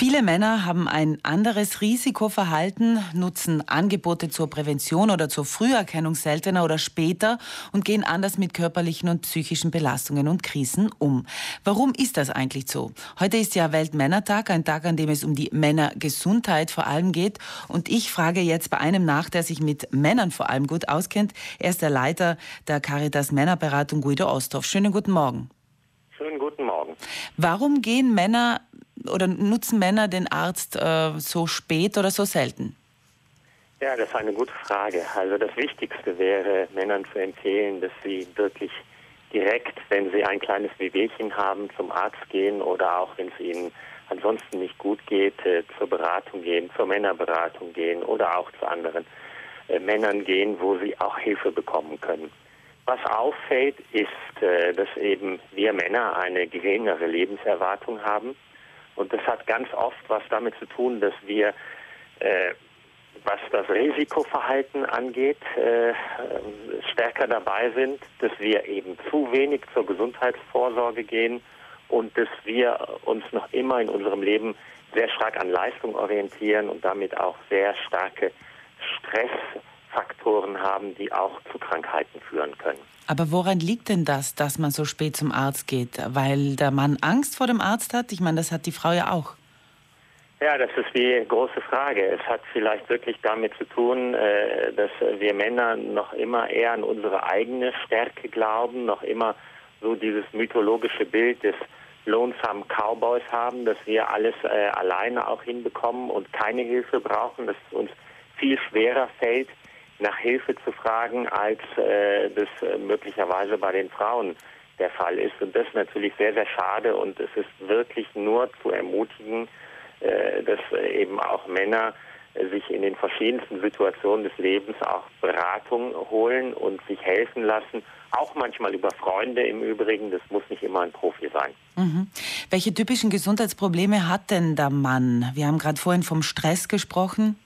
Viele Männer haben ein anderes Risikoverhalten, nutzen Angebote zur Prävention oder zur Früherkennung seltener oder später und gehen anders mit körperlichen und psychischen Belastungen und Krisen um. Warum ist das eigentlich so? Heute ist ja Weltmännertag, ein Tag, an dem es um die Männergesundheit vor allem geht. Und ich frage jetzt bei einem nach, der sich mit Männern vor allem gut auskennt. Er ist der Leiter der Caritas Männerberatung Guido Osthoff. Schönen guten Morgen. Schönen guten Morgen. Warum gehen Männer oder nutzen Männer den Arzt äh, so spät oder so selten? Ja, das ist eine gute Frage. Also das Wichtigste wäre, Männern zu empfehlen, dass sie wirklich direkt, wenn sie ein kleines Wehwehchen haben, zum Arzt gehen oder auch wenn es ihnen ansonsten nicht gut geht, äh, zur Beratung gehen, zur Männerberatung gehen oder auch zu anderen äh, Männern gehen, wo sie auch Hilfe bekommen können. Was auffällt, ist, äh, dass eben wir Männer eine geringere Lebenserwartung haben. Und das hat ganz oft was damit zu tun, dass wir, äh, was das Risikoverhalten angeht, äh, stärker dabei sind, dass wir eben zu wenig zur Gesundheitsvorsorge gehen und dass wir uns noch immer in unserem Leben sehr stark an Leistung orientieren und damit auch sehr starke Stressfaktoren haben, die auch zu Krankheiten führen können. Aber woran liegt denn das, dass man so spät zum Arzt geht? Weil der Mann Angst vor dem Arzt hat? Ich meine, das hat die Frau ja auch. Ja, das ist die große Frage. Es hat vielleicht wirklich damit zu tun, äh, dass wir Männer noch immer eher an unsere eigene Stärke glauben, noch immer so dieses mythologische Bild des lohnsamen Cowboys haben, dass wir alles äh, alleine auch hinbekommen und keine Hilfe brauchen, dass es uns viel schwerer fällt, nach Hilfe zu fragen, als äh, das äh, möglicherweise bei den Frauen der Fall ist. Und das ist natürlich sehr, sehr schade und es ist wirklich nur zu ermutigen, äh, dass äh, eben auch Männer äh, sich in den verschiedensten Situationen des Lebens auch Beratung holen und sich helfen lassen. Auch manchmal über Freunde im Übrigen. Das muss nicht immer ein Profi sein. Mhm. Welche typischen Gesundheitsprobleme hat denn der Mann? Wir haben gerade vorhin vom Stress gesprochen.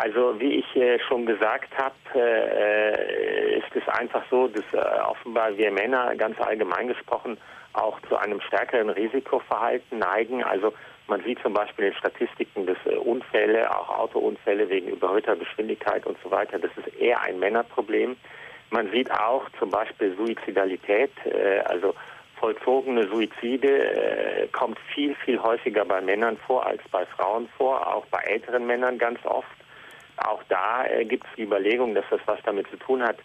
Also wie ich äh, schon gesagt habe, äh, ist es einfach so, dass äh, offenbar wir Männer ganz allgemein gesprochen auch zu einem stärkeren Risikoverhalten neigen. Also man sieht zum Beispiel in Statistiken, dass äh, Unfälle, auch Autounfälle wegen überhöhter Geschwindigkeit und so weiter, das ist eher ein Männerproblem. Man sieht auch zum Beispiel Suizidalität, äh, also vollzogene Suizide äh, kommt viel, viel häufiger bei Männern vor als bei Frauen vor, auch bei älteren Männern ganz oft. Auch da äh, gibt es die Überlegung, dass das was damit zu tun hat,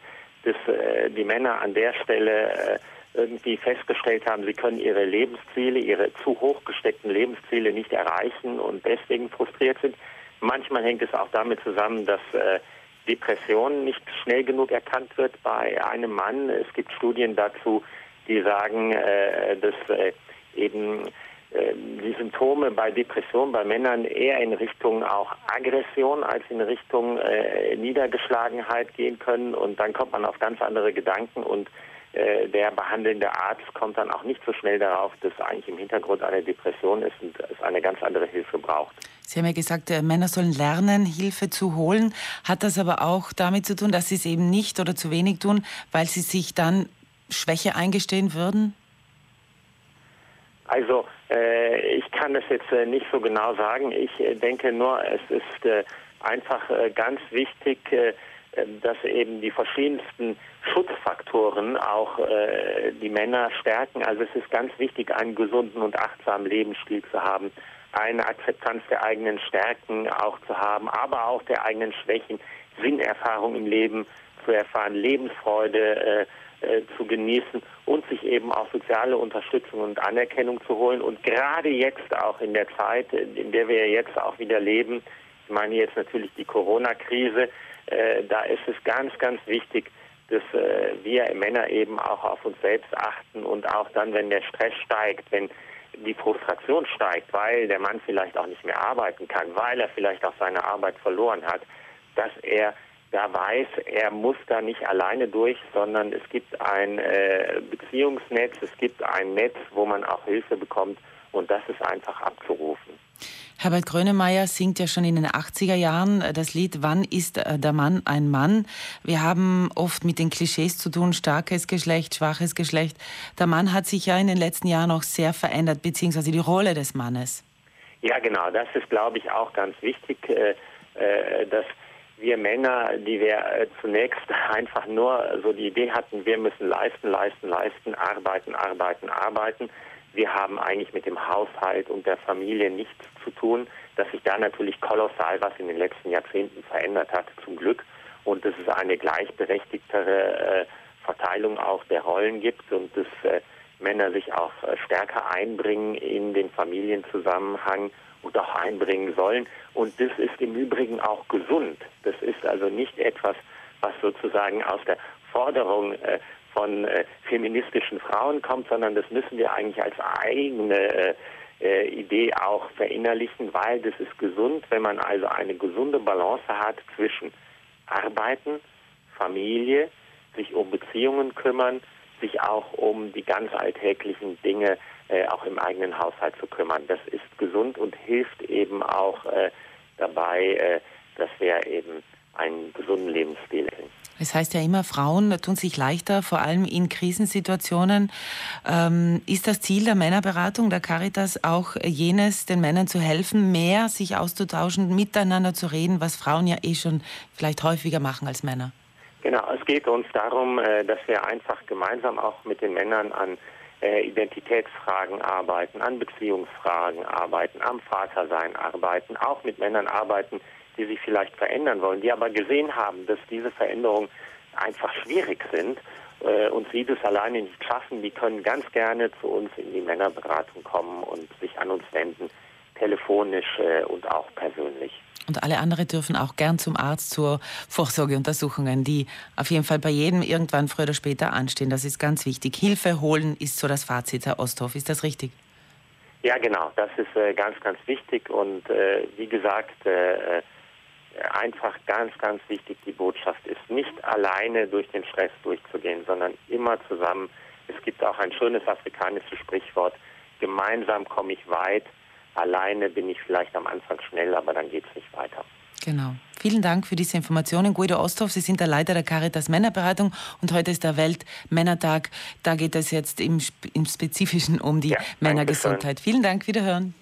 dass äh, die Männer an der Stelle äh, irgendwie festgestellt haben, sie können ihre Lebensziele, ihre zu hoch gesteckten Lebensziele nicht erreichen und deswegen frustriert sind. Manchmal hängt es auch damit zusammen, dass äh, Depression nicht schnell genug erkannt wird bei einem Mann. Es gibt Studien dazu, die sagen, äh, dass äh, eben die Symptome bei Depression bei Männern eher in Richtung auch Aggression als in Richtung äh, Niedergeschlagenheit gehen können und dann kommt man auf ganz andere Gedanken und äh, der behandelnde Arzt kommt dann auch nicht so schnell darauf, dass eigentlich im Hintergrund eine Depression ist und es eine ganz andere Hilfe braucht. Sie haben ja gesagt, Männer sollen lernen, Hilfe zu holen. Hat das aber auch damit zu tun, dass sie es eben nicht oder zu wenig tun, weil sie sich dann Schwäche eingestehen würden? Also äh, ich kann das jetzt äh, nicht so genau sagen. Ich äh, denke nur, es ist äh, einfach äh, ganz wichtig, äh, dass eben die verschiedensten Schutzfaktoren auch die Männer stärken. Also es ist ganz wichtig, einen gesunden und achtsamen Lebensstil zu haben, eine Akzeptanz der eigenen Stärken auch zu haben, aber auch der eigenen Schwächen, Sinnerfahrung im Leben zu erfahren, Lebensfreude äh, zu genießen und sich eben auch soziale Unterstützung und Anerkennung zu holen. Und gerade jetzt auch in der Zeit, in der wir jetzt auch wieder leben, ich meine jetzt natürlich die Corona-Krise, äh, da ist es ganz, ganz wichtig, dass äh, wir Männer eben auch auf uns selbst achten und auch dann, wenn der Stress steigt, wenn die Frustration steigt, weil der Mann vielleicht auch nicht mehr arbeiten kann, weil er vielleicht auch seine Arbeit verloren hat, dass er da weiß, er muss da nicht alleine durch, sondern es gibt ein äh, Beziehungsnetz, es gibt ein Netz, wo man auch Hilfe bekommt und das ist einfach abzurufen. Herbert Grönemeyer singt ja schon in den 80er Jahren äh, das Lied Wann ist äh, der Mann ein Mann? Wir haben oft mit den Klischees zu tun, starkes Geschlecht, schwaches Geschlecht. Der Mann hat sich ja in den letzten Jahren auch sehr verändert, beziehungsweise die Rolle des Mannes. Ja, genau, das ist, glaube ich, auch ganz wichtig, äh, dass wir Männer, die wir zunächst einfach nur so die Idee hatten, wir müssen leisten, leisten, leisten, arbeiten, arbeiten, arbeiten, wir haben eigentlich mit dem Haushalt und der Familie nichts zu tun, dass sich da natürlich kolossal was in den letzten Jahrzehnten verändert hat, zum Glück. Und dass es eine gleichberechtigtere äh, Verteilung auch der Rollen gibt und dass äh, Männer sich auch äh, stärker einbringen in den Familienzusammenhang auch einbringen sollen. Und das ist im Übrigen auch gesund. Das ist also nicht etwas, was sozusagen aus der Forderung äh, von äh, feministischen Frauen kommt, sondern das müssen wir eigentlich als eigene äh, äh, Idee auch verinnerlichen, weil das ist gesund, wenn man also eine gesunde Balance hat zwischen Arbeiten, Familie, sich um Beziehungen kümmern, sich auch um die ganz alltäglichen Dinge äh, auch im eigenen Haushalt zu kümmern. Das ist gesund und hilft eben auch äh, dabei, äh, dass wir eben einen gesunden Lebensstil haben. Es heißt ja immer, Frauen tun sich leichter, vor allem in Krisensituationen. Ähm, ist das Ziel der Männerberatung, der Caritas, auch jenes, den Männern zu helfen, mehr sich auszutauschen, miteinander zu reden, was Frauen ja eh schon vielleicht häufiger machen als Männer? Genau, es geht uns darum, äh, dass wir einfach gemeinsam auch mit den Männern an äh, Identitätsfragen arbeiten, an Beziehungsfragen arbeiten, am Vatersein arbeiten, auch mit Männern arbeiten, die sich vielleicht verändern wollen, die aber gesehen haben, dass diese Veränderungen einfach schwierig sind äh, und sie das alleine nicht schaffen, die können ganz gerne zu uns in die Männerberatung kommen und sich an uns wenden, telefonisch äh, und auch persönlich. Und alle anderen dürfen auch gern zum Arzt zur Vorsorgeuntersuchungen, die auf jeden Fall bei jedem irgendwann früher oder später anstehen. Das ist ganz wichtig. Hilfe holen ist so das Fazit, Herr Osthoff. Ist das richtig? Ja, genau. Das ist äh, ganz, ganz wichtig. Und äh, wie gesagt, äh, einfach ganz, ganz wichtig, die Botschaft ist, nicht alleine durch den Stress durchzugehen, sondern immer zusammen. Es gibt auch ein schönes afrikanisches Sprichwort, gemeinsam komme ich weit, alleine bin ich vielleicht am Anfang schnell, aber dann geht es nicht weiter. Genau. Vielen Dank für diese Informationen. Guido Osthoff, Sie sind der Leiter der Caritas Männerberatung und heute ist der Weltmännertag. Da geht es jetzt im, im Spezifischen um die ja, Männergesundheit. Vielen Dank, wiederhören.